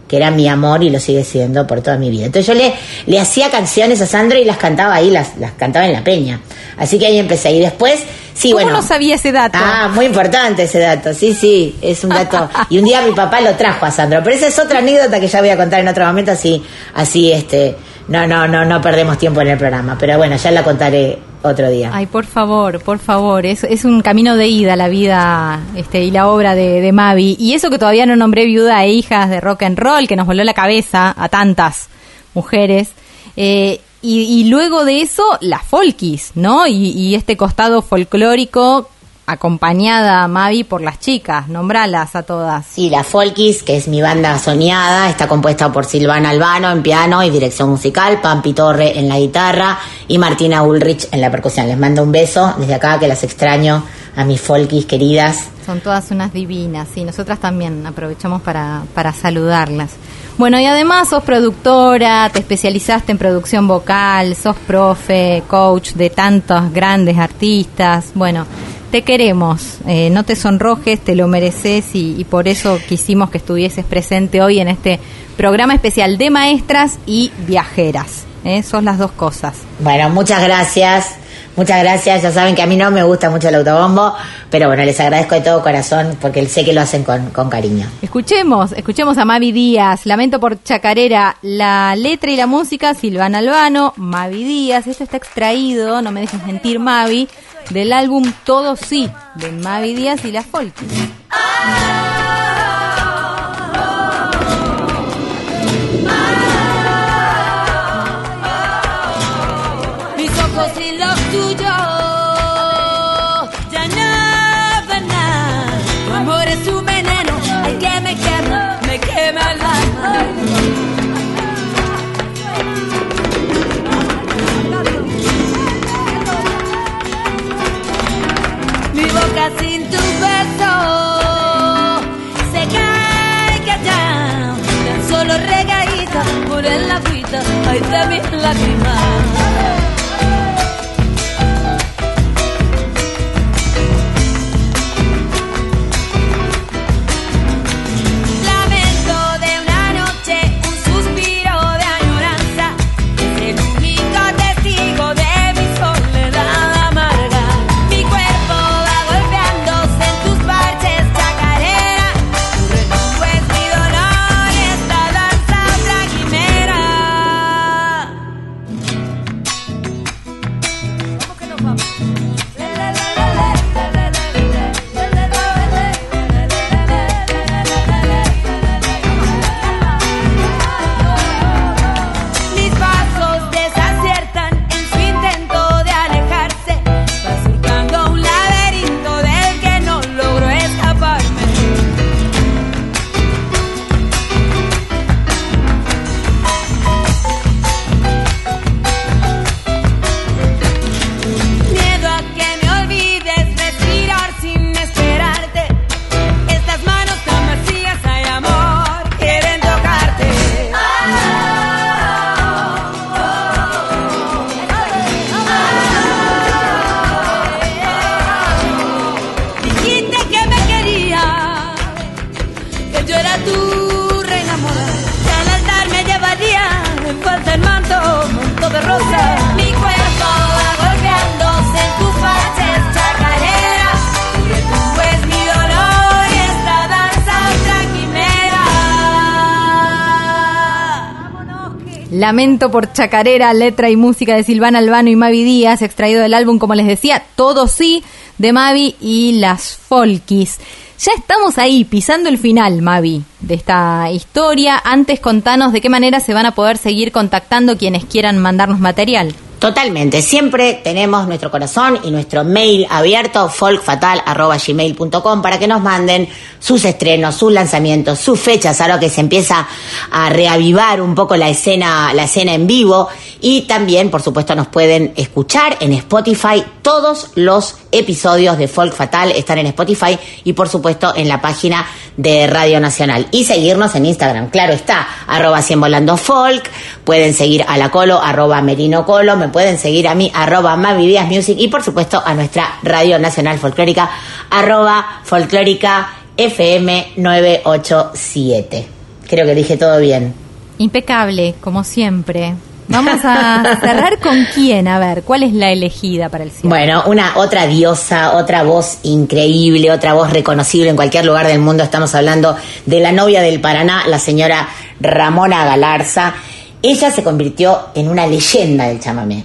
que era mi amor y lo sigue siendo por toda mi vida. Entonces yo le, le hacía canciones a Sandro y las cantaba ahí, las, las cantaba en la peña. Así que ahí empecé. Y después, sí, ¿Cómo bueno. no sabía ese dato? Ah, muy importante ese dato, sí, sí, es un dato. Y un día mi papá lo trajo a Sandro, pero esa es otra anécdota que ya voy a contar en otro momento, así, así, este, no, no, no, no perdemos tiempo en el programa, pero bueno, ya la contaré otro día. Ay, por favor, por favor, es, es un camino de ida la vida este, y la obra de, Mavi. Y eso que todavía no nombré viuda e hijas de rock and roll, que nos voló la cabeza a tantas mujeres. Eh, y, luego de eso, las folkis, ¿no? Y este costado folclórico acompañada, Mavi, por las chicas. Nombralas a todas. Sí, la Folkis, que es mi banda soñada, está compuesta por Silvana Albano en piano y dirección musical, Pampi Torre en la guitarra y Martina Ulrich en la percusión. Les mando un beso desde acá, que las extraño a mis Folkis queridas. Son todas unas divinas y nosotras también aprovechamos para, para saludarlas. Bueno, y además sos productora, te especializaste en producción vocal, sos profe, coach de tantos grandes artistas. Bueno, te queremos, eh, no te sonrojes, te lo mereces y, por eso quisimos que estuvieses presente hoy en este programa especial de maestras y viajeras. ¿eh? Son las dos cosas. Bueno, muchas gracias. Muchas gracias. Ya saben que a mí no me gusta mucho el autobombo, pero bueno, les agradezco de todo corazón porque sé que lo hacen con, con cariño. Escuchemos, escuchemos a Mavi Díaz, Lamento por Chacarera, la letra y la música, Silvana Albano, Mavi Díaz, esto está extraído, no me dejes mentir Mavi, del álbum Todo Sí, de Mavi Díaz y la Folk. Por el agüita, ay de mis lágrimas. Lamento por Chacarera, letra y música de Silvana Albano y Mavi Díaz, extraído del álbum, como les decía, Todo Sí, de Mavi y las Folkis. Ya estamos ahí, pisando el final, Mavi, de esta historia. Antes contanos de qué manera se van a poder seguir contactando quienes quieran mandarnos material. Totalmente, siempre tenemos nuestro corazón y nuestro mail abierto, folkfatal.gmail.com, para que nos manden sus estrenos, sus lanzamientos, sus fechas, ahora que se empieza a reavivar un poco la escena, la escena en vivo. Y también, por supuesto, nos pueden escuchar en Spotify. Todos los episodios de Folk Fatal están en Spotify y, por supuesto, en la página de Radio Nacional. Y seguirnos en Instagram, claro está, arroba 100 volando folk. Pueden seguir a la colo, arroba merino colo. Me pueden seguir a mí, arroba Mavi Music. Y, por supuesto, a nuestra Radio Nacional Folclórica, arroba folclórica FM 987. Creo que dije todo bien. Impecable, como siempre. Vamos a cerrar con quién, a ver, ¿cuál es la elegida para el cierre? Bueno, una otra diosa, otra voz increíble, otra voz reconocible en cualquier lugar del mundo. Estamos hablando de la novia del Paraná, la señora Ramona Galarza. Ella se convirtió en una leyenda del chamamé.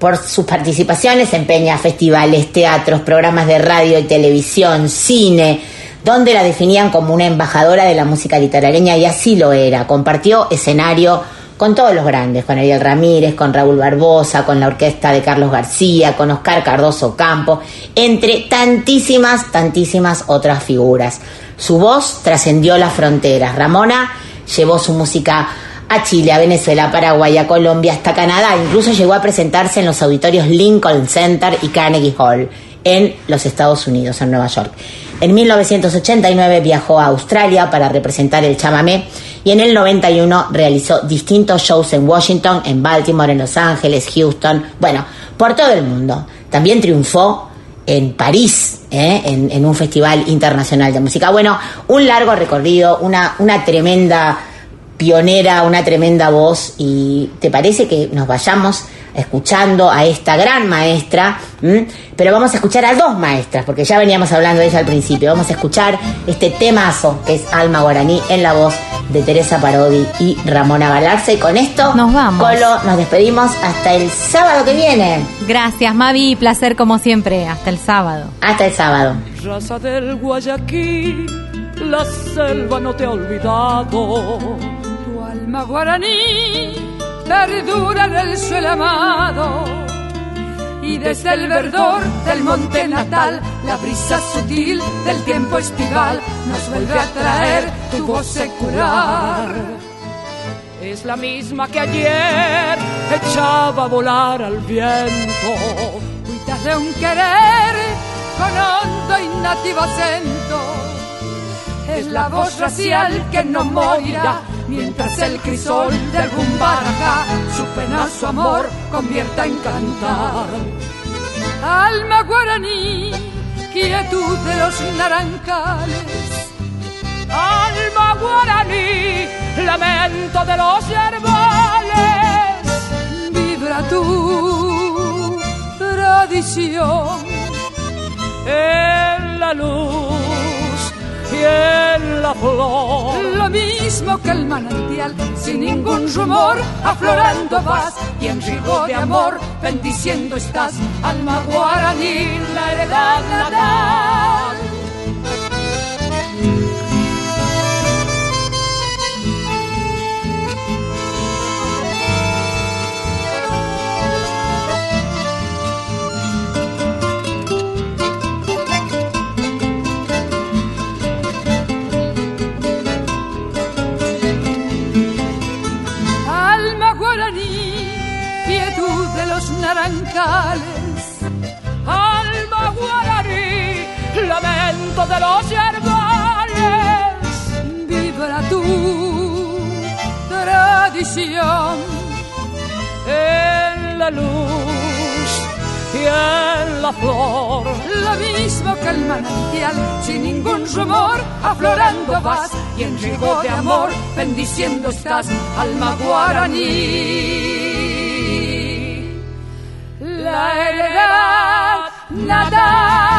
Por sus participaciones en peñas, festivales, teatros, programas de radio y televisión, cine, donde la definían como una embajadora de la música literaria y así lo era. Compartió escenario con todos los grandes, con Ariel Ramírez, con Raúl Barbosa, con la orquesta de Carlos García, con Oscar Cardoso Campo, entre tantísimas, tantísimas otras figuras. Su voz trascendió las fronteras. Ramona llevó su música a Chile, a Venezuela, a Paraguay, a Colombia, hasta Canadá. Incluso llegó a presentarse en los auditorios Lincoln Center y Carnegie Hall en los Estados Unidos, en Nueva York. En 1989 viajó a Australia para representar el chamamé y en el 91 realizó distintos shows en Washington, en Baltimore, en Los Ángeles, Houston, bueno, por todo el mundo. También triunfó en París, ¿eh? en, en un festival internacional de música. Bueno, un largo recorrido, una, una tremenda pionera, una tremenda voz y te parece que nos vayamos escuchando a esta gran maestra, ¿m? pero vamos a escuchar a dos maestras, porque ya veníamos hablando de ella al principio. Vamos a escuchar este temazo que es Alma Guaraní en la voz de Teresa Parodi y Ramona Galarza. Y con esto, Nos vamos. Colo, nos despedimos hasta el sábado que viene. Gracias, Mavi, placer como siempre. Hasta el sábado. Hasta el sábado. Raza del Guayaquil, la selva no te ha olvidado. Tu alma guaraní perdura en el suelo amado. Y desde el verdor del monte natal, la brisa sutil del tiempo estival nos vuelve a traer tu voz secular. Es la misma que ayer echaba a volar al viento. Cuitas de un querer con hondo y nativo acento. Es la voz racial que no morirá mientras el crisol del rumbarajá su pena, su amor convierta en cantar. Alma guaraní, quietud de los naranjales. Alma guaraní, lamento de los yerbales. Vibra tu tradición en la luz la flor. Lo mismo que el manantial, sin ningún rumor, aflorando vas y en rigo de amor, bendiciendo estás, alma guaraní, la heredad. Alma Alma guaraní, lamento de los yerbales. Vibra tu tradición en la luz y en la flor. Lo mismo que el manantial, sin ningún rumor, aflorando vas y en riego de amor, bendiciendo estás, alma guaraní la nada.